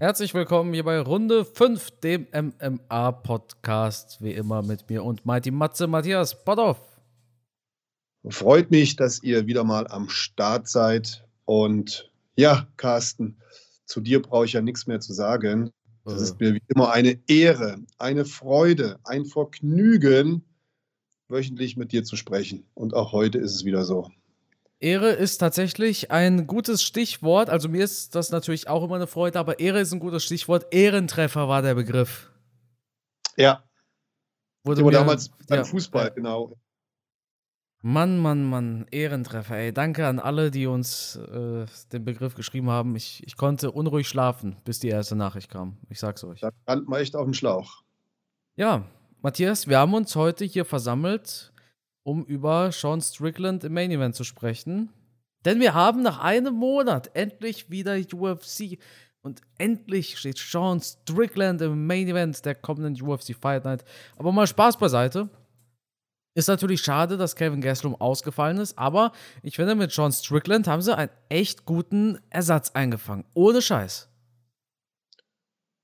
Herzlich willkommen hier bei Runde 5, dem MMA-Podcast. Wie immer mit mir und Mighty Matze Matthias Bodoff. Freut mich, dass ihr wieder mal am Start seid. Und ja, Carsten, zu dir brauche ich ja nichts mehr zu sagen. Es ist mir wie immer eine Ehre, eine Freude, ein Vergnügen, wöchentlich mit dir zu sprechen. Und auch heute ist es wieder so. Ehre ist tatsächlich ein gutes Stichwort. Also mir ist das natürlich auch immer eine Freude, aber Ehre ist ein gutes Stichwort. Ehrentreffer war der Begriff. Ja. Wurde mir, damals beim ja, Fußball, genau. Mann, Mann, Mann, Ehrentreffer, ey. Danke an alle, die uns äh, den Begriff geschrieben haben. Ich, ich konnte unruhig schlafen, bis die erste Nachricht kam. Ich sag's euch. Da stand man echt auf dem Schlauch. Ja, Matthias, wir haben uns heute hier versammelt, um über Sean Strickland im Main Event zu sprechen. Denn wir haben nach einem Monat endlich wieder UFC und endlich steht Sean Strickland im Main Event der kommenden UFC Fight Night. Aber mal Spaß beiseite. Ist natürlich schade, dass Kevin Gastelum ausgefallen ist, aber ich finde, mit Sean Strickland haben sie einen echt guten Ersatz eingefangen. Ohne Scheiß.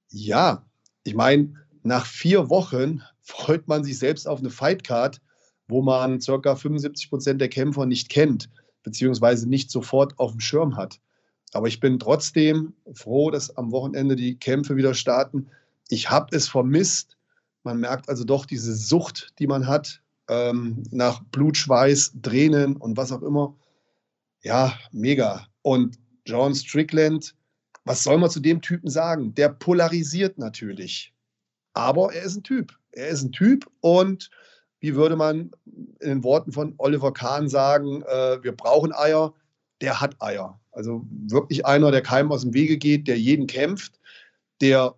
Ja, ich meine, nach vier Wochen freut man sich selbst auf eine Fightcard, wo man ca. 75 Prozent der Kämpfer nicht kennt, beziehungsweise nicht sofort auf dem Schirm hat. Aber ich bin trotzdem froh, dass am Wochenende die Kämpfe wieder starten. Ich habe es vermisst. Man merkt also doch diese Sucht, die man hat ähm, nach Blutschweiß, Tränen und was auch immer. Ja, mega. Und John Strickland, was soll man zu dem Typen sagen? Der polarisiert natürlich. Aber er ist ein Typ. Er ist ein Typ und wie würde man in den Worten von Oliver Kahn sagen, äh, wir brauchen Eier, der hat Eier. Also wirklich einer, der keinem aus dem Wege geht, der jeden kämpft, der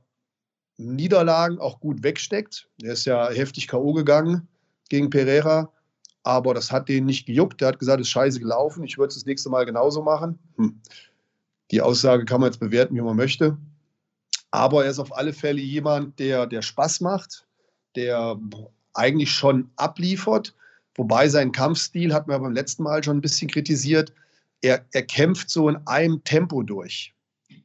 Niederlagen auch gut wegsteckt. Der ist ja heftig K.O. gegangen gegen Pereira, aber das hat den nicht gejuckt. Der hat gesagt, es ist scheiße gelaufen, ich würde es das nächste Mal genauso machen. Hm. Die Aussage kann man jetzt bewerten, wie man möchte. Aber er ist auf alle Fälle jemand, der, der Spaß macht, der eigentlich schon abliefert. Wobei sein Kampfstil hat man beim letzten Mal schon ein bisschen kritisiert. Er, er kämpft so in einem Tempo durch.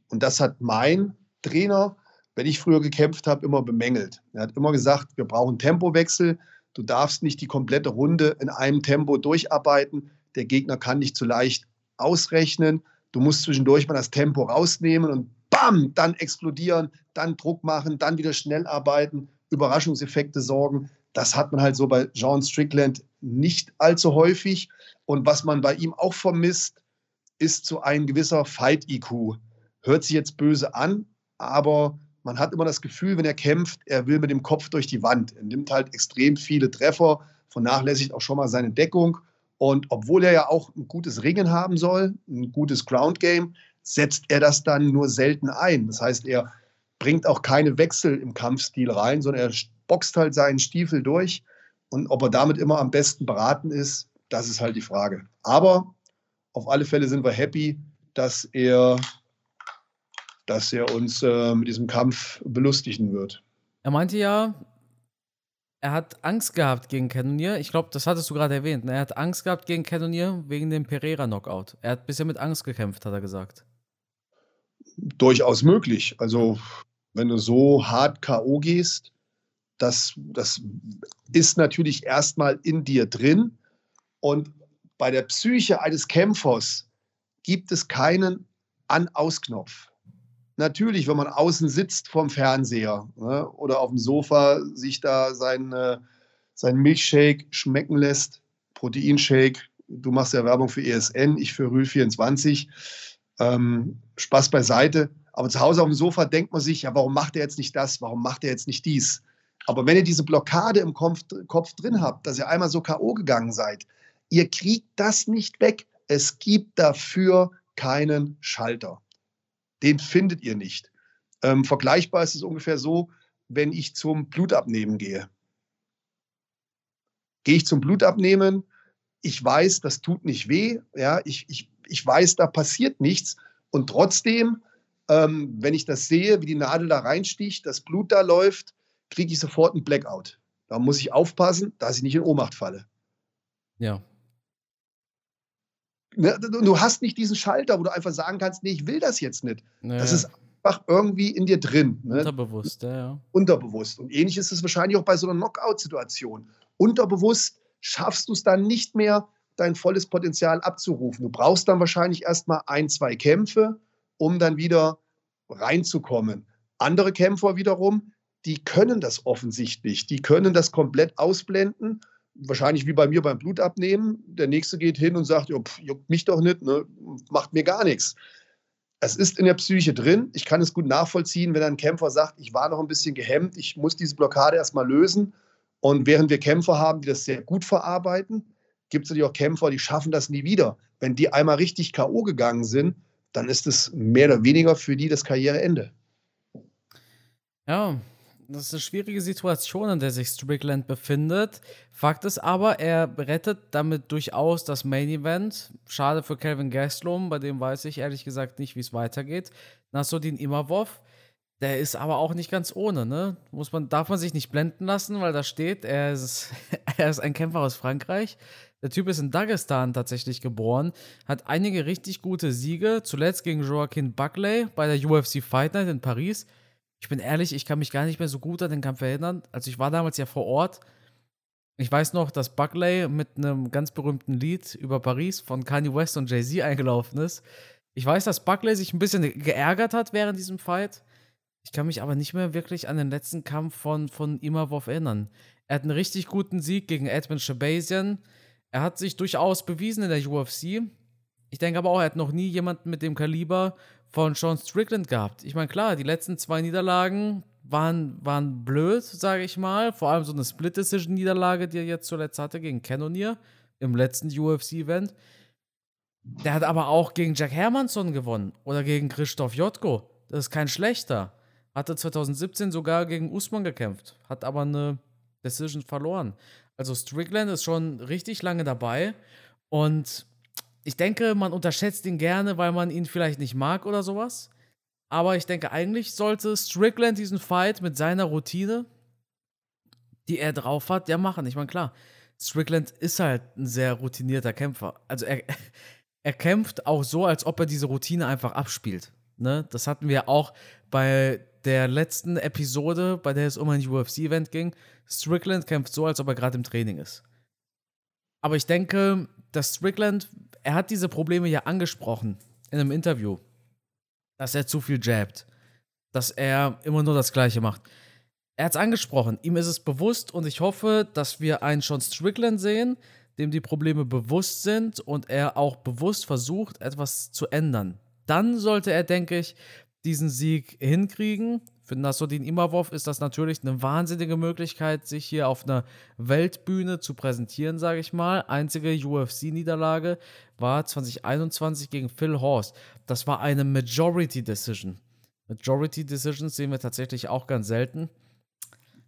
Und das hat mein Trainer, wenn ich früher gekämpft habe, immer bemängelt. Er hat immer gesagt, wir brauchen Tempowechsel. Du darfst nicht die komplette Runde in einem Tempo durcharbeiten. Der Gegner kann nicht zu leicht ausrechnen. Du musst zwischendurch mal das Tempo rausnehmen und bam, dann explodieren, dann Druck machen, dann wieder schnell arbeiten, Überraschungseffekte sorgen. Das hat man halt so bei John Strickland nicht allzu häufig. Und was man bei ihm auch vermisst, ist so ein gewisser Fight-IQ. Hört sich jetzt böse an, aber man hat immer das Gefühl, wenn er kämpft, er will mit dem Kopf durch die Wand. Er nimmt halt extrem viele Treffer, vernachlässigt auch schon mal seine Deckung. Und obwohl er ja auch ein gutes Ringen haben soll, ein gutes Ground Game, setzt er das dann nur selten ein. Das heißt, er bringt auch keine Wechsel im Kampfstil rein, sondern er boxt halt seinen Stiefel durch. Und ob er damit immer am besten beraten ist, das ist halt die Frage. Aber auf alle Fälle sind wir happy, dass er, dass er uns äh, mit diesem Kampf belustigen wird. Er meinte ja, er hat Angst gehabt gegen Cannonier. Ich glaube, das hattest du gerade erwähnt. Ne? Er hat Angst gehabt gegen Cannonier wegen dem Pereira-Knockout. Er hat bisher mit Angst gekämpft, hat er gesagt. Durchaus möglich. Also, wenn du so hart K.O. gehst, das, das ist natürlich erstmal in dir drin. Und bei der Psyche eines Kämpfers gibt es keinen An-Aus-Knopf. Natürlich, wenn man außen sitzt vorm Fernseher ne, oder auf dem Sofa sich da sein, äh, sein Milchshake schmecken lässt, Proteinshake, du machst ja Werbung für ESN, ich für Rühl 24, ähm, Spaß beiseite. Aber zu Hause auf dem Sofa denkt man sich, ja, warum macht er jetzt nicht das, warum macht er jetzt nicht dies? Aber wenn ihr diese Blockade im Kopf, Kopf drin habt, dass ihr einmal so K.O. gegangen seid, ihr kriegt das nicht weg. Es gibt dafür keinen Schalter. Den findet ihr nicht. Ähm, vergleichbar ist es ungefähr so, wenn ich zum Blutabnehmen gehe. Gehe ich zum Blutabnehmen, ich weiß, das tut nicht weh, ja, ich, ich, ich weiß, da passiert nichts. Und trotzdem, ähm, wenn ich das sehe, wie die Nadel da reinsticht, das Blut da läuft, kriege ich sofort einen Blackout. Da muss ich aufpassen, dass ich nicht in Ohnmacht falle. Ja. Ne, du hast nicht diesen Schalter, wo du einfach sagen kannst, nee, ich will das jetzt nicht. Naja. Das ist einfach irgendwie in dir drin. Ne? Unterbewusst, ja, ja. Unterbewusst. Und ähnlich ist es wahrscheinlich auch bei so einer Knockout-Situation. Unterbewusst schaffst du es dann nicht mehr, dein volles Potenzial abzurufen. Du brauchst dann wahrscheinlich erstmal ein, zwei Kämpfe, um dann wieder reinzukommen. Andere Kämpfer wiederum, die können das offensichtlich. Die können das komplett ausblenden. Wahrscheinlich wie bei mir beim Blutabnehmen. Der nächste geht hin und sagt, juckt mich doch nicht, ne? macht mir gar nichts. Es ist in der Psyche drin. Ich kann es gut nachvollziehen, wenn ein Kämpfer sagt, ich war noch ein bisschen gehemmt, ich muss diese Blockade erstmal lösen. Und während wir Kämpfer haben, die das sehr gut verarbeiten, gibt es natürlich auch Kämpfer, die schaffen das nie wieder. Wenn die einmal richtig K.O. gegangen sind, dann ist es mehr oder weniger für die das Karriereende. Ja, das ist eine schwierige Situation, in der sich Strickland befindet. Fakt ist aber, er rettet damit durchaus das Main Event. Schade für Kelvin Gastelum, bei dem weiß ich ehrlich gesagt nicht, wie es weitergeht. Nasruddin Imavov, der ist aber auch nicht ganz ohne, ne? Muss man, darf man sich nicht blenden lassen, weil da steht, er ist, er ist ein Kämpfer aus Frankreich. Der Typ ist in Dagestan tatsächlich geboren, hat einige richtig gute Siege, zuletzt gegen Joaquin Buckley bei der UFC Fight Night in Paris. Ich bin ehrlich, ich kann mich gar nicht mehr so gut an den Kampf erinnern. Also ich war damals ja vor Ort. Ich weiß noch, dass Buckley mit einem ganz berühmten Lied über Paris von Kanye West und Jay-Z eingelaufen ist. Ich weiß, dass Buckley sich ein bisschen geärgert hat während diesem Fight. Ich kann mich aber nicht mehr wirklich an den letzten Kampf von, von Imavov erinnern. Er hat einen richtig guten Sieg gegen Edmund Shabazian. Er hat sich durchaus bewiesen in der UFC. Ich denke aber auch, er hat noch nie jemanden mit dem Kaliber von Sean Strickland gehabt. Ich meine, klar, die letzten zwei Niederlagen waren, waren blöd, sage ich mal. Vor allem so eine Split-Decision-Niederlage, die er jetzt zuletzt hatte gegen Cannonier im letzten UFC-Event. Der hat aber auch gegen Jack Hermansson gewonnen oder gegen Christoph Jotko. Das ist kein schlechter. Hatte 2017 sogar gegen Usman gekämpft, hat aber eine Decision verloren. Also Strickland ist schon richtig lange dabei und ich denke, man unterschätzt ihn gerne, weil man ihn vielleicht nicht mag oder sowas. Aber ich denke, eigentlich sollte Strickland diesen Fight mit seiner Routine, die er drauf hat, ja machen. Ich meine, klar, Strickland ist halt ein sehr routinierter Kämpfer. Also er, er kämpft auch so, als ob er diese Routine einfach abspielt. Ne? Das hatten wir auch bei der letzten Episode, bei der es um ein UFC-Event ging, Strickland kämpft so, als ob er gerade im Training ist. Aber ich denke, dass Strickland, er hat diese Probleme ja angesprochen in einem Interview, dass er zu viel jabbt, dass er immer nur das Gleiche macht. Er hat es angesprochen, ihm ist es bewusst und ich hoffe, dass wir einen Sean Strickland sehen, dem die Probleme bewusst sind und er auch bewusst versucht, etwas zu ändern. Dann sollte er, denke ich, diesen Sieg hinkriegen. Für Nasruddin Imavov ist das natürlich eine wahnsinnige Möglichkeit, sich hier auf einer Weltbühne zu präsentieren, sage ich mal. Einzige UFC-Niederlage war 2021 gegen Phil Horst. Das war eine Majority Decision. Majority Decisions sehen wir tatsächlich auch ganz selten.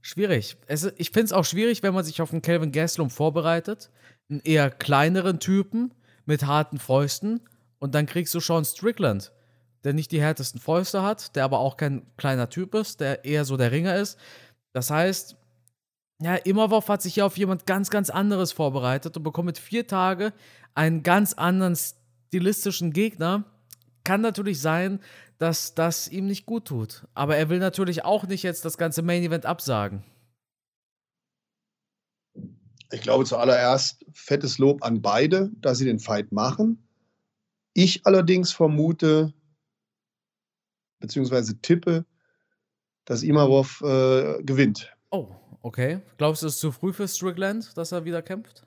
Schwierig. Es, ich finde es auch schwierig, wenn man sich auf einen Calvin Gastelum vorbereitet. Einen eher kleineren Typen mit harten Fäusten. Und dann kriegst du Sean Strickland der nicht die härtesten Fäuste hat, der aber auch kein kleiner Typ ist, der eher so der Ringer ist. Das heißt, ja, Immerwurf hat sich hier auf jemand ganz, ganz anderes vorbereitet und bekommt mit vier Tage einen ganz anderen stilistischen Gegner. Kann natürlich sein, dass das ihm nicht gut tut. Aber er will natürlich auch nicht jetzt das ganze Main Event absagen. Ich glaube zuallererst fettes Lob an beide, dass sie den Fight machen. Ich allerdings vermute, beziehungsweise tippe, dass Imavov äh, gewinnt. Oh, okay. Glaubst du, es ist zu früh für Strickland, dass er wieder kämpft?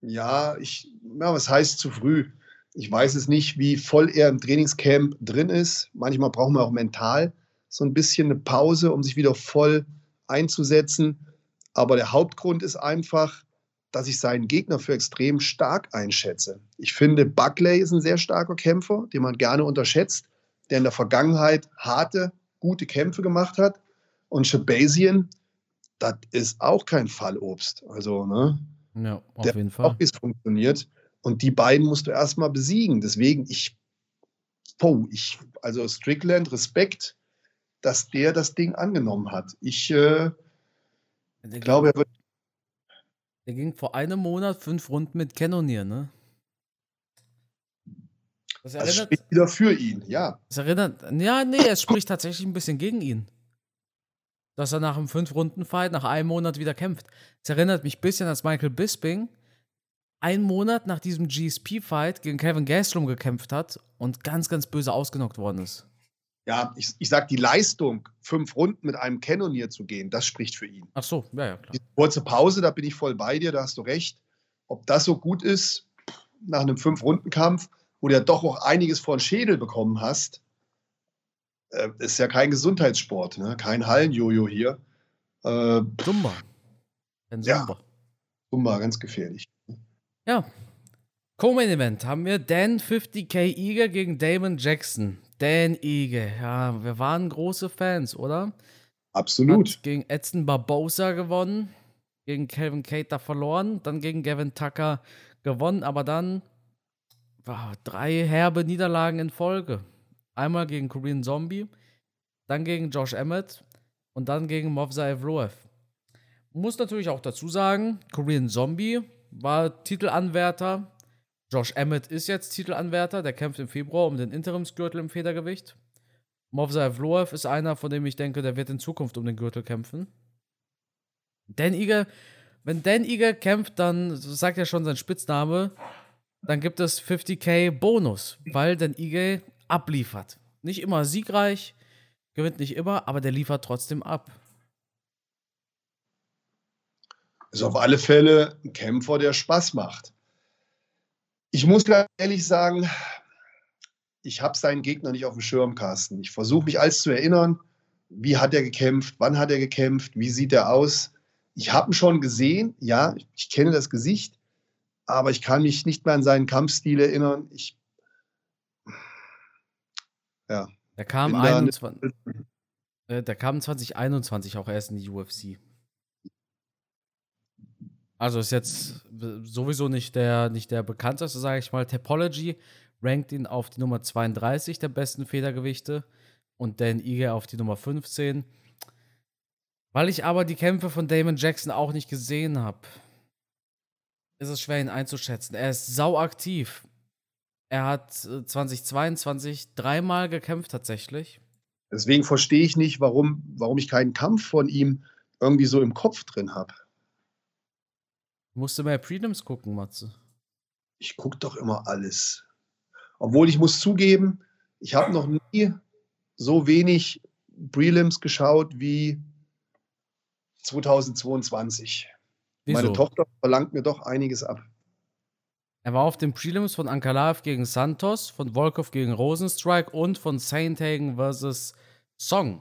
Ja, ich, ja, was heißt zu früh? Ich weiß es nicht, wie voll er im Trainingscamp drin ist. Manchmal braucht man auch mental so ein bisschen eine Pause, um sich wieder voll einzusetzen. Aber der Hauptgrund ist einfach, dass ich seinen Gegner für extrem stark einschätze. Ich finde, Buckley ist ein sehr starker Kämpfer, den man gerne unterschätzt der in der Vergangenheit harte, gute Kämpfe gemacht hat. Und Shabazian, das ist auch kein Fallobst. Also, ne? Ja, auf der jeden Fall. Auch ist funktioniert. Und die beiden musst du erstmal besiegen. Deswegen, ich, oh, ich, also Strickland, Respekt, dass der das Ding angenommen hat. Ich äh, glaube, er wird. Der ging vor einem Monat fünf Runden mit Cannonier, ne? Das, erinnert, das spricht wieder für ihn, ja. Es erinnert, ja, nee, es spricht tatsächlich ein bisschen gegen ihn. Dass er nach einem Fünf-Runden-Fight, nach einem Monat wieder kämpft. Es erinnert mich ein bisschen, als Michael Bisping einen Monat nach diesem GSP-Fight gegen Kevin Gastelum gekämpft hat und ganz, ganz böse ausgenockt worden ist. Ja, ich, ich sag die Leistung, fünf Runden mit einem Cannonier zu gehen, das spricht für ihn. Ach so, ja, ja, klar. Die kurze Pause, da bin ich voll bei dir, da hast du recht. Ob das so gut ist nach einem Fünf-Runden-Kampf, wo du ja doch auch einiges vor den Schädel bekommen hast, äh, ist ja kein Gesundheitssport, ne? kein Hallenjojo hier. Äh, Dumba. Ein Zumba. Ja, Zumba, ganz gefährlich. Ja. Co-Main Event haben wir Dan 50k Eager gegen Damon Jackson. Dan Eager, ja, wir waren große Fans, oder? Absolut. Hat gegen Edson Barbosa gewonnen, gegen Calvin Cater verloren, dann gegen Gavin Tucker gewonnen, aber dann drei herbe Niederlagen in Folge. Einmal gegen Korean Zombie, dann gegen Josh Emmett und dann gegen Movza Evloev. Muss natürlich auch dazu sagen, Korean Zombie war Titelanwärter. Josh Emmett ist jetzt Titelanwärter. Der kämpft im Februar um den Interimsgürtel im Federgewicht. Movza Evloev ist einer, von dem ich denke, der wird in Zukunft um den Gürtel kämpfen. Dan Eager, wenn Dan Eager kämpft, dann sagt er schon sein Spitzname, dann gibt es 50k Bonus, weil Dan Eager abliefert. Nicht immer siegreich, gewinnt nicht immer, aber der liefert trotzdem ab. Ist auf alle Fälle ein Kämpfer, der Spaß macht. Ich muss ganz ehrlich sagen, ich habe seinen Gegner nicht auf dem Schirm, Carsten. Ich versuche mich alles zu erinnern. Wie hat er gekämpft? Wann hat er gekämpft? Wie sieht er aus? Ich habe ihn schon gesehen, ja, ich kenne das Gesicht, aber ich kann mich nicht mehr an seinen Kampfstil erinnern. Ich, ja. Der kam, 21, äh, der kam 2021 auch erst in die UFC. Also ist jetzt sowieso nicht der, nicht der bekannteste, sage ich mal. Topology rankt ihn auf die Nummer 32 der besten Federgewichte und Dan Ige auf die Nummer 15. Weil ich aber die Kämpfe von Damon Jackson auch nicht gesehen habe, ist es schwer, ihn einzuschätzen. Er ist sau aktiv. Er hat 2022 äh, dreimal gekämpft tatsächlich. Deswegen verstehe ich nicht, warum, warum ich keinen Kampf von ihm irgendwie so im Kopf drin habe. Musst du mehr Prelims gucken, Matze? Ich gucke doch immer alles. Obwohl ich muss zugeben, ich habe noch nie so wenig Prelims geschaut wie 2022. Wieso? Meine Tochter verlangt mir doch einiges ab. Er war auf den Prelims von Ankalaev gegen Santos, von Volkov gegen Rosenstrike und von Sainthagen versus Song.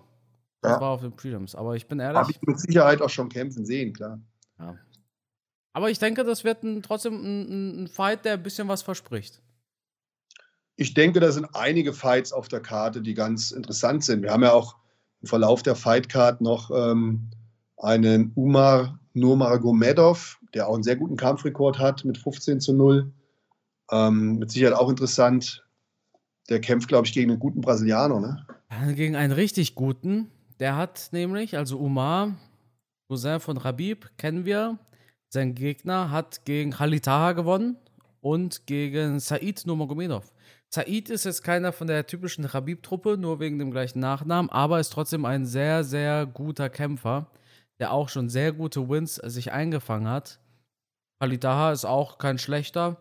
Das ja. war auf den Prelims. Aber ich bin ehrlich. Habe ich mit Sicherheit auch schon kämpfen sehen, klar. Ja. Aber ich denke, das wird ein, trotzdem ein, ein, Fight, der ein bisschen was verspricht. Ich denke, da sind einige Fights auf der Karte, die ganz interessant sind. Wir haben ja auch im Verlauf der Fightcard noch ähm, einen Umar Nurmagomedov, der auch einen sehr guten Kampfrekord hat mit 15 zu 0. Ähm, mit Sicherheit auch interessant. Der kämpft, glaube ich, gegen einen guten Brasilianer, ne? Gegen einen richtig guten. Der hat nämlich, also Umar, Cousin von Rabib, kennen wir. Sein Gegner hat gegen Khalitaha gewonnen und gegen Said Nurmagomedov. Said ist jetzt keiner von der typischen Khabib-Truppe, nur wegen dem gleichen Nachnamen, aber ist trotzdem ein sehr, sehr guter Kämpfer, der auch schon sehr gute Wins sich eingefangen hat. Khalitaha ist auch kein schlechter.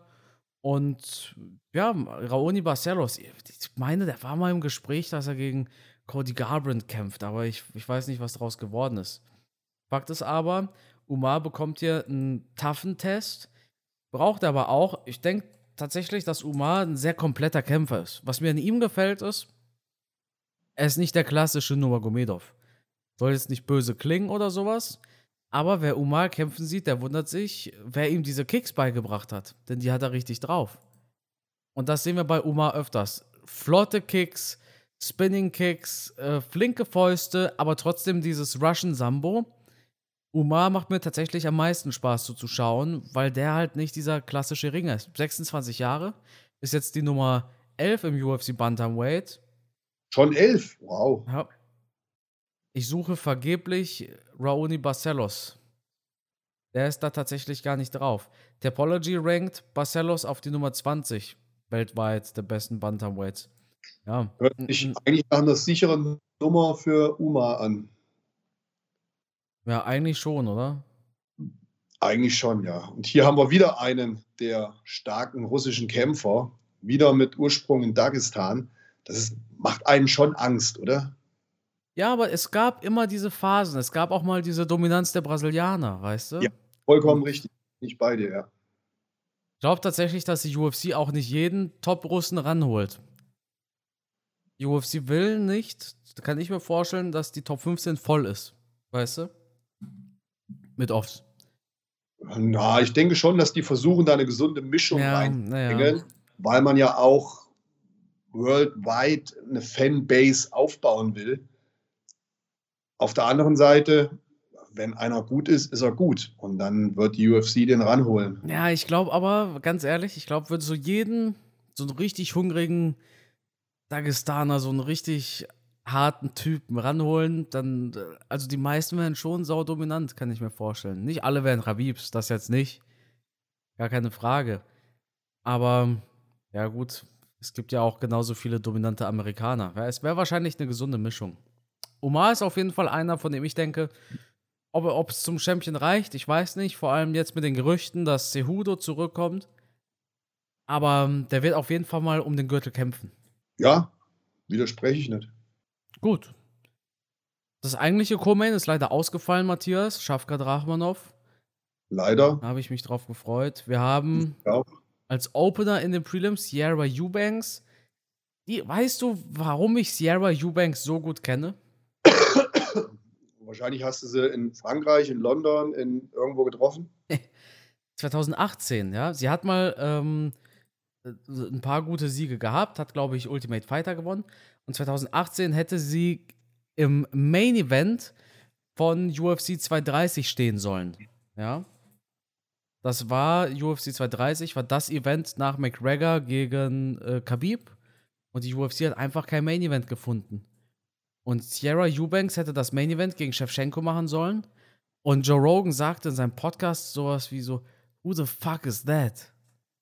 Und ja, Raoni Barcelos, ich meine, der war mal im Gespräch, dass er gegen Cody Garbrandt kämpft, aber ich, ich weiß nicht, was daraus geworden ist. Fakt ist aber, Umar bekommt hier einen toughen Test, braucht aber auch, ich denke tatsächlich, dass Umar ein sehr kompletter Kämpfer ist. Was mir an ihm gefällt ist, er ist nicht der klassische Nurmagomedov. Soll jetzt nicht böse klingen oder sowas, aber wer Umar kämpfen sieht, der wundert sich, wer ihm diese Kicks beigebracht hat, denn die hat er richtig drauf. Und das sehen wir bei Umar öfters. Flotte Kicks, Spinning Kicks, äh, flinke Fäuste, aber trotzdem dieses Russian Sambo Umar macht mir tatsächlich am meisten Spaß zuzuschauen, weil der halt nicht dieser klassische Ringer ist. 26 Jahre, ist jetzt die Nummer 11 im UFC Bantamweight. Schon 11? Wow. Ja. Ich suche vergeblich Raoni Barcelos. Der ist da tatsächlich gar nicht drauf. Topology rankt Barcelos auf die Nummer 20. weltweit der besten Bantamweights. Ja. Hört sich eigentlich nach einer sicheren Nummer für Uma an. Ja, eigentlich schon, oder? Eigentlich schon, ja. Und hier haben wir wieder einen der starken russischen Kämpfer, wieder mit Ursprung in Dagestan. Das ist, macht einen schon Angst, oder? Ja, aber es gab immer diese Phasen. Es gab auch mal diese Dominanz der Brasilianer, weißt du? Ja, vollkommen richtig. Nicht bei dir, ja. Ich glaube tatsächlich, dass die UFC auch nicht jeden Top-Russen ranholt. Die UFC will nicht, da kann ich mir vorstellen, dass die Top 15 voll ist. Weißt du? Mit Offs. Na, ich denke schon, dass die versuchen, da eine gesunde Mischung Ja, reinzubringen, ja. weil man ja auch worldwide eine Fanbase aufbauen will. Auf der anderen Seite, wenn einer gut ist, ist er gut. Und dann wird die UFC den ranholen. Ja, ich glaube aber, ganz ehrlich, ich glaube, würde so jeden, so einen richtig hungrigen Dagestaner, so einen richtig harten Typen ranholen, dann, also die meisten wären schon saudominant, kann ich mir vorstellen. Nicht alle wären Rabibs, das jetzt nicht. Gar keine Frage. Aber, ja gut, es gibt ja auch genauso viele dominante Amerikaner. Es wäre wahrscheinlich eine gesunde Mischung. Omar ist auf jeden Fall einer, von dem ich denke, ob es zum Champion reicht, ich weiß nicht. Vor allem jetzt mit den Gerüchten, dass Cejudo zurückkommt. Aber ähm, der wird auf jeden Fall mal um den Gürtel kämpfen. Ja, widerspreche ich nicht. Gut. Das eigentliche Co-Main ist leider ausgefallen, Matthias. Schafkat Rachmanov. Leider. Da habe ich mich drauf gefreut. Wir haben Ja. als Opener in den Prelims Sierra Eubanks. Die, weißt du, warum ich Sierra Eubanks so gut kenne? Wahrscheinlich hast du sie in Frankreich, in London, in irgendwo getroffen. 2018, ja. Sie hat mal ähm, äh, ein paar gute Siege gehabt, hat, glaube ich, Ultimate Fighter gewonnen. Und 2018 hätte sie im Main Event von UFC 230 stehen sollen. Ja. Das war UFC 230, war das Event nach McGregor gegen äh, Khabib. Und die UFC hat einfach kein Main Event gefunden. Und Sierra Eubanks hätte das Main Event gegen Shevchenko machen sollen. Und Joe Rogan sagte in seinem Podcast sowas wie so, Who the fuck is that?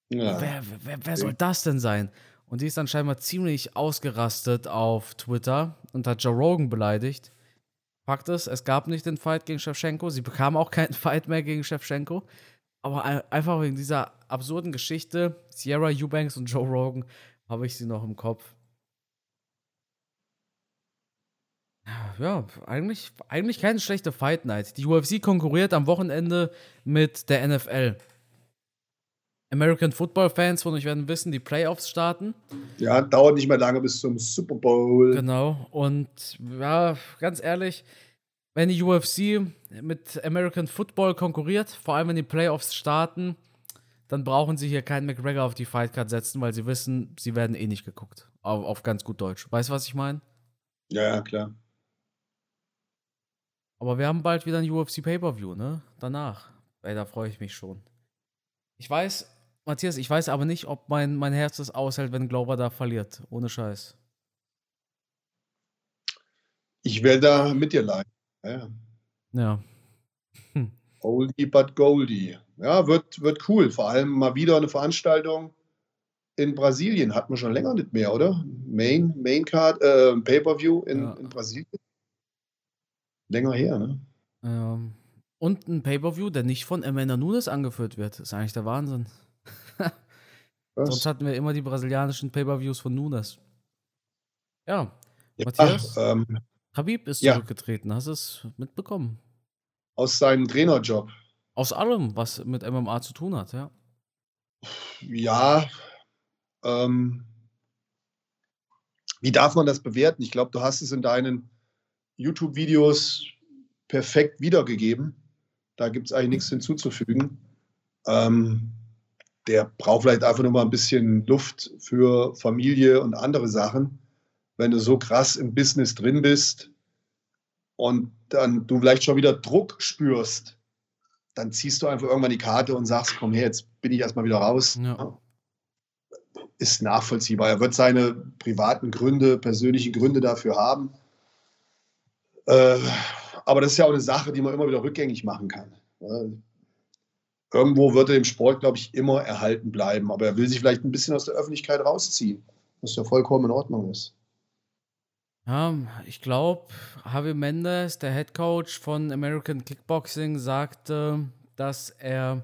Ja. Wer, wer, wer soll das denn sein? Und die ist dann scheinbar ziemlich ausgerastet auf Twitter und hat Joe Rogan beleidigt. Fakt ist, es gab nicht den Fight gegen Shevchenko. Sie bekam auch keinen Fight mehr gegen Shevchenko. Aber ein- einfach wegen dieser absurden Geschichte, Sierra Eubanks und Joe Rogan, habe ich sie noch im Kopf. Ja, eigentlich, eigentlich keine schlechte Fight Night. Die UFC konkurriert am Wochenende mit der NFL. American Football Fans von euch werden wissen, die Playoffs starten. ja, dauert nicht mehr lange bis zum Super Bowl. Genau. Und ja, ganz ehrlich, wenn die UFC mit American Football konkurriert, vor allem wenn die Playoffs starten, dann brauchen sie hier keinen McGregor auf die Fightcard setzen, weil sie wissen, sie werden eh nicht geguckt. Auf, auf ganz gut Deutsch. Weißt du, was ich meine? Ja, ja, klar. Aber wir haben bald wieder ein UFC Pay-Per-View, ne? Danach. Ey, da freue ich mich schon. Ich weiß, Matthias, ich weiß aber nicht, ob mein, mein Herz das aushält, wenn Glover da verliert. Ohne Scheiß. Ich werde da mit dir leiden. Ja. Ja. Oldie but Goldie. Ja, wird, wird cool. Vor allem mal wieder eine Veranstaltung in Brasilien. Hat man schon länger nicht mehr, oder? Main, Main Card, äh, Pay-Per-View in, Ja. in Brasilien. Länger her, ne? Ähm, und ein Pay-Per-View, der nicht von Amanda Nunes angeführt wird. ist eigentlich der Wahnsinn. Sonst hatten wir immer die brasilianischen Pay-Per-Views von Nunes. Ja, ja, Matthias? ähm, Habib ist Ja. zurückgetreten. Hast du es mitbekommen? aus seinem Trainerjob. Aus allem, was mit MMA zu tun hat, ja. Ja, ähm, wie darf man das bewerten? Ich glaube, du hast es in deinen YouTube-Videos perfekt wiedergegeben. Da gibt es eigentlich nichts hinzuzufügen. Ähm, der braucht vielleicht einfach nur mal ein bisschen Luft für Familie und andere Sachen. Wenn du so krass im Business drin bist und dann du vielleicht schon wieder Druck spürst, dann ziehst du einfach irgendwann die Karte und sagst, komm her, jetzt bin ich erstmal wieder raus. Ja. Ist nachvollziehbar. Er wird seine privaten Gründe, persönlichen Gründe dafür haben. Äh, aber das ist ja auch eine Sache, die man immer wieder rückgängig machen kann. Äh, irgendwo wird er im Sport, glaube ich, immer erhalten bleiben. Aber er will sich vielleicht ein bisschen aus der Öffentlichkeit rausziehen, was ja vollkommen in Ordnung ist. Ja, ich glaube, Javi Mendes, der Head Coach von American Kickboxing, sagte, dass er,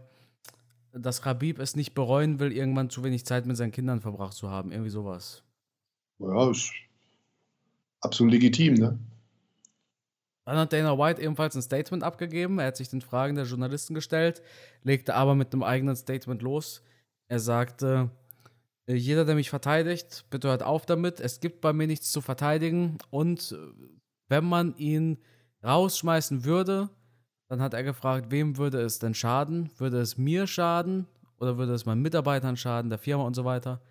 dass Khabib es nicht bereuen will, irgendwann zu wenig Zeit mit seinen Kindern verbracht zu haben. Irgendwie sowas. Ja, ist absolut legitim, ne? Dann hat Dana White ebenfalls ein Statement abgegeben. Er hat sich den Fragen der Journalisten gestellt, legte aber mit einem eigenen Statement los. Er sagte, äh, jeder, der mich verteidigt, bitte hört auf damit. Es gibt bei mir nichts zu verteidigen. Und äh, wenn man ihn rausschmeißen würde, dann hat er gefragt, wem würde es denn schaden? Würde es mir schaden? Oder würde es meinen Mitarbeitern schaden, der Firma und so weiter?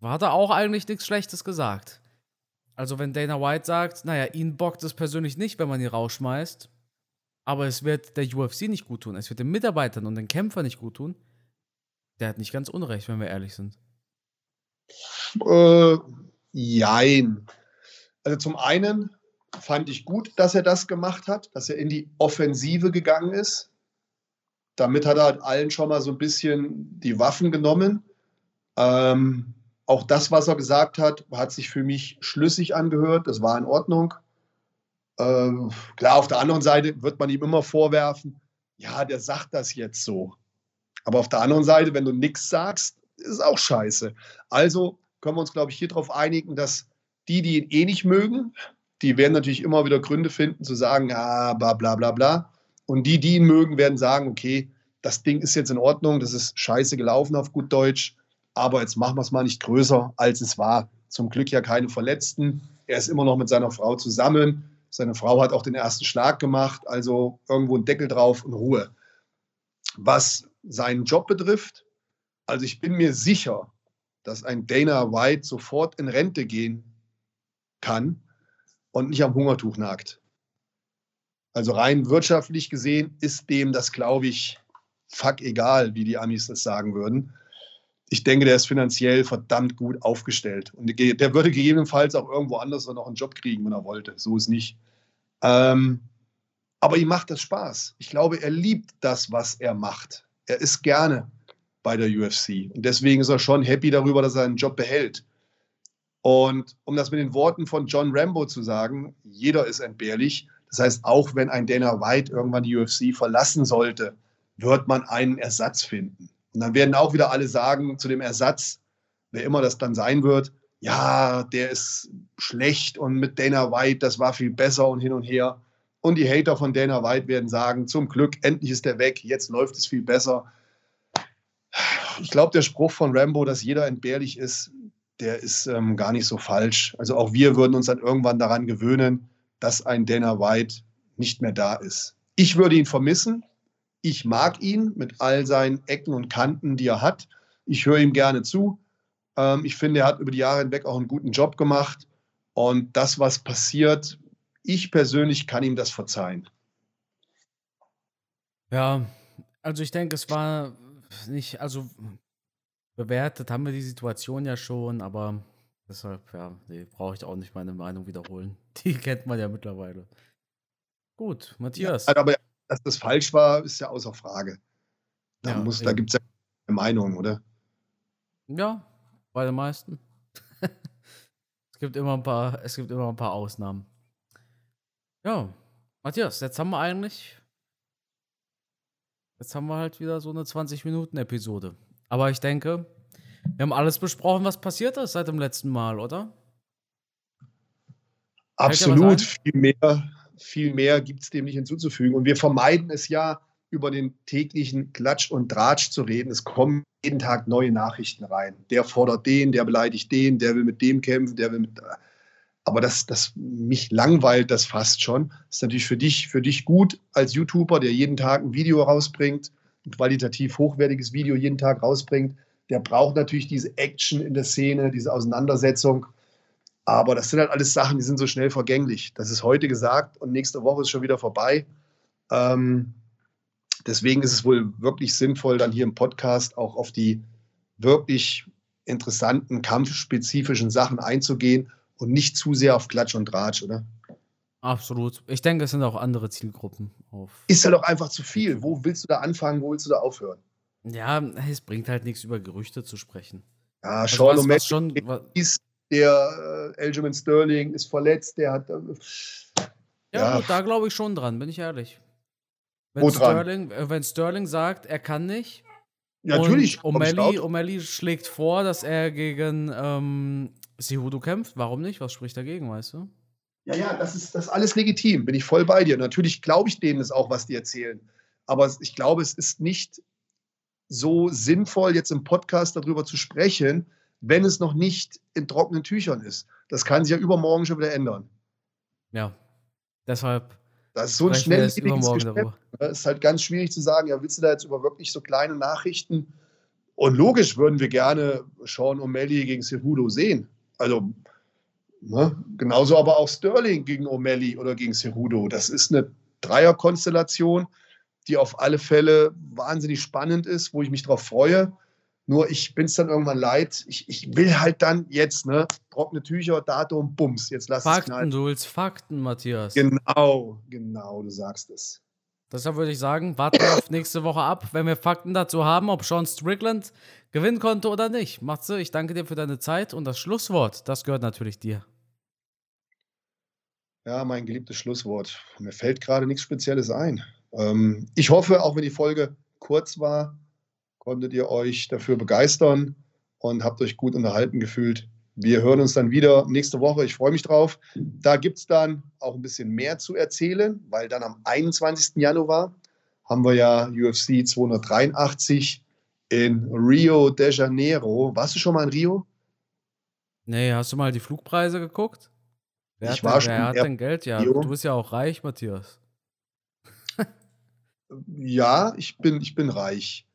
Hat er auch eigentlich nichts Schlechtes gesagt. Also wenn Dana White sagt, naja, ihn bockt es persönlich nicht, wenn man ihn rausschmeißt, aber es wird der UFC nicht gut tun, es wird den Mitarbeitern und den Kämpfern nicht gut tun, der hat nicht ganz unrecht, wenn wir ehrlich sind. Äh, jein. Also zum einen fand ich gut, dass er das gemacht hat, dass er in die Offensive gegangen ist. Damit hat er halt allen schon mal so ein bisschen die Waffen genommen. Ähm, auch das, was er gesagt hat, hat sich für mich schlüssig angehört. Das war in Ordnung. Ähm, klar, auf der anderen Seite wird man ihm immer vorwerfen, ja, der sagt das jetzt so. Aber auf der anderen Seite, wenn du nichts sagst, ist es auch scheiße. Also können wir uns, glaube ich, hier darauf einigen, dass die, die ihn eh nicht mögen, die werden natürlich immer wieder Gründe finden, zu sagen, ah, bla bla bla bla. Und die, die ihn mögen, werden sagen, okay, das Ding ist jetzt in Ordnung, das ist scheiße gelaufen auf gut Deutsch, aber jetzt machen wir es mal nicht größer, als es war. Zum Glück ja keine Verletzten. Er ist immer noch mit seiner Frau zusammen. Seine Frau hat auch den ersten Schlag gemacht, also irgendwo ein Deckel drauf und Ruhe. Was seinen Job betrifft, also ich bin mir sicher, dass ein Dana White sofort in Rente gehen kann und nicht am Hungertuch nagt. Also rein wirtschaftlich gesehen ist dem das, glaube ich, fuck egal, wie die Amis das sagen würden ich denke, der ist finanziell verdammt gut aufgestellt. Und der würde gegebenenfalls auch irgendwo anders noch einen Job kriegen, wenn er wollte. So ist nicht. Ähm, aber ihm macht das Spaß. Ich glaube, er liebt das, was er macht. Er ist gerne bei der UFC. Und deswegen ist er schon happy darüber, dass er einen Job behält. Und um das mit den Worten von John Rambo zu sagen, jeder ist entbehrlich. Das heißt, auch wenn ein Dana White irgendwann die UFC verlassen sollte, wird man einen Ersatz finden. Und dann werden auch wieder alle sagen zu dem Ersatz, wer immer das dann sein wird, ja, der ist schlecht und mit Dana White, das war viel besser und hin und her. Und die Hater von Dana White werden sagen, zum Glück, endlich ist der weg, jetzt läuft es viel besser. Ich glaube, der Spruch von Rambo, dass jeder entbehrlich ist, der ist ähm, gar nicht so falsch. Also auch wir würden uns dann irgendwann daran gewöhnen, dass ein Dana White nicht mehr da ist. Ich würde ihn vermissen, ich mag ihn mit all seinen Ecken und Kanten, die er hat. Ich höre ihm gerne zu. Ähm, ich finde, er hat über die Jahre hinweg auch einen guten Job gemacht. Und das, was passiert, ich persönlich kann ihm das verzeihen. Ja, also ich denke, es war nicht, also bewertet haben wir die Situation ja schon, aber deshalb, ja, nee, brauche ich auch nicht meine Meinung wiederholen. Die kennt man ja mittlerweile. Gut, Matthias. Ja, aber dass das falsch war, ist ja außer Frage. Da, ja, da gibt es ja eine Meinung, oder? Ja, bei den meisten. es gibt immer ein paar, es gibt immer ein paar Ausnahmen. Ja, Matthias, jetzt haben wir eigentlich. Jetzt haben wir halt wieder so eine 20-Minuten-Episode. Aber ich denke, wir haben alles besprochen, was passiert ist seit dem letzten Mal, oder? Absolut, viel mehr viel mehr gibt es dem nicht hinzuzufügen. Und wir vermeiden es ja, über den täglichen Klatsch und Tratsch zu reden. Es kommen jeden Tag neue Nachrichten rein. Der fordert den, der beleidigt den, der will mit dem kämpfen, der will mit. Aber das, das mich langweilt das fast schon. Das ist natürlich für dich, für dich gut als YouTuber, der jeden Tag ein Video rausbringt, ein qualitativ hochwertiges Video jeden Tag rausbringt. Der braucht natürlich diese Action in der Szene, diese Auseinandersetzung. Aber das sind halt alles Sachen, die sind so schnell vergänglich. Das ist heute gesagt und nächste Woche ist schon wieder vorbei. Ähm, deswegen ist es wohl wirklich sinnvoll, dann hier im Podcast auch auf die wirklich interessanten, kampfspezifischen Sachen einzugehen und nicht zu sehr auf Klatsch und Tratsch, oder? Absolut. Ich denke, es sind auch andere Zielgruppen auf. Ist ja doch einfach zu viel. Wo willst du da anfangen? Wo willst du da aufhören? Ja, es bringt halt nichts über Gerüchte zu sprechen. Ja, Also Sean was, was schon, wa- ist der äh, Sterling ist verletzt, der hat. Äh, ja, Ja. gut, da glaube ich schon dran, bin ich ehrlich. Wenn? Sterling, äh, wenn Sterling sagt, er kann nicht, natürlich. und komm ich O'Malley, schlägt vor, dass er gegen ähm, Cejudo kämpft, warum nicht? Was spricht dagegen, weißt du? Ja, ja, das ist, das ist alles legitim, bin ich voll bei dir. Natürlich glaube ich denen das auch, was die erzählen. Aber ich glaube, es ist nicht so sinnvoll, jetzt im Podcast darüber zu sprechen, wenn es noch nicht in trockenen Tüchern ist. Das kann sich ja übermorgen schon wieder ändern. Ja. Deshalb Das ist so ein schnelllebiges Geschäft. Es ist halt ganz schwierig zu sagen, ja, willst du da jetzt über wirklich so kleine Nachrichten? Und logisch würden wir gerne Sean O'Malley gegen Cejudo sehen. Also, ne? genauso aber auch Sterling gegen O'Malley oder gegen Cejudo. Das ist eine Dreierkonstellation, die auf alle Fälle wahnsinnig spannend ist, wo ich mich drauf freue. Nur ich bin es dann irgendwann leid. Ich, ich will halt dann jetzt, ne, trockene Tücher, Datum, Bums, jetzt lass es Fakten, knallen. du willst Fakten, Matthias. Genau, genau, du sagst es. Deshalb würde ich sagen, warten wir auf nächste Woche ab, wenn wir Fakten dazu haben, ob Sean Strickland gewinnen konnte oder nicht. Matze, ich danke dir für deine Zeit und das Schlusswort, das gehört natürlich dir. Ja, mein geliebtes Schlusswort. Mir fällt gerade nichts Spezielles ein. Ähm, ich hoffe, auch wenn die Folge kurz war, konntet ihr euch dafür begeistern und habt euch gut unterhalten gefühlt. Wir hören uns dann wieder nächste Woche. Ich freue mich drauf. Da gibt es dann auch ein bisschen mehr zu erzählen, weil dann am 21. Januar haben wir ja UFC 283 in Rio de Janeiro. Warst du schon mal in Rio? Nee, hast du mal die Flugpreise geguckt? Wer Ich hat, war denn, schon wer hat denn Geld? Ja, Rio. du bist ja auch reich, Matthias. Ja, ich bin, ich bin reich,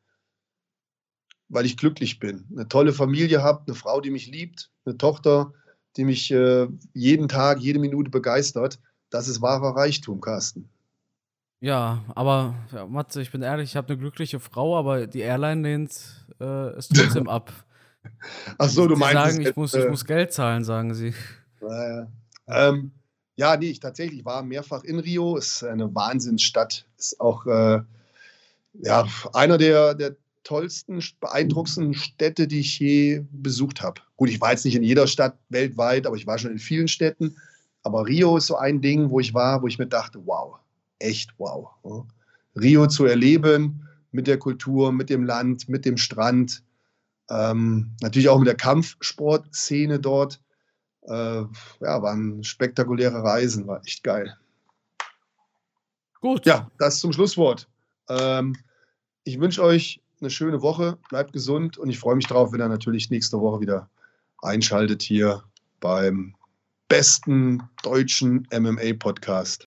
weil ich glücklich bin. Eine tolle Familie habe, eine Frau, die mich liebt, eine Tochter, die mich äh, jeden Tag, jede Minute begeistert. Das ist wahrer Reichtum, Carsten. Ja, aber ja, Matze, ich bin ehrlich, ich habe eine glückliche Frau, aber die Airline lehnt äh, es trotzdem ab. Ach so, du Sie meinst. sagen, ich muss, äh, ich muss Geld zahlen, sagen sie. Äh, ähm, ja, nee, ich tatsächlich war mehrfach in Rio. Ist eine Wahnsinnsstadt. Ist auch äh, ja, einer der, der tollsten, beeindruckendsten Städte, die ich je besucht habe. Gut, ich war jetzt nicht in jeder Stadt weltweit, aber ich war schon in vielen Städten. Aber Rio ist so ein Ding, wo ich war, wo ich mir dachte, wow, echt wow. Rio zu erleben mit der Kultur, mit dem Land, mit dem Strand, ähm, natürlich auch mit der Kampfsportszene dort. Äh, ja, waren spektakuläre Reisen, war echt geil. Gut. Ja, das zum Schlusswort. Ähm, ich wünsche euch eine schöne Woche, bleibt gesund und ich freue mich drauf, wenn ihr natürlich nächste Woche wieder einschaltet hier beim besten deutschen MMA-Podcast.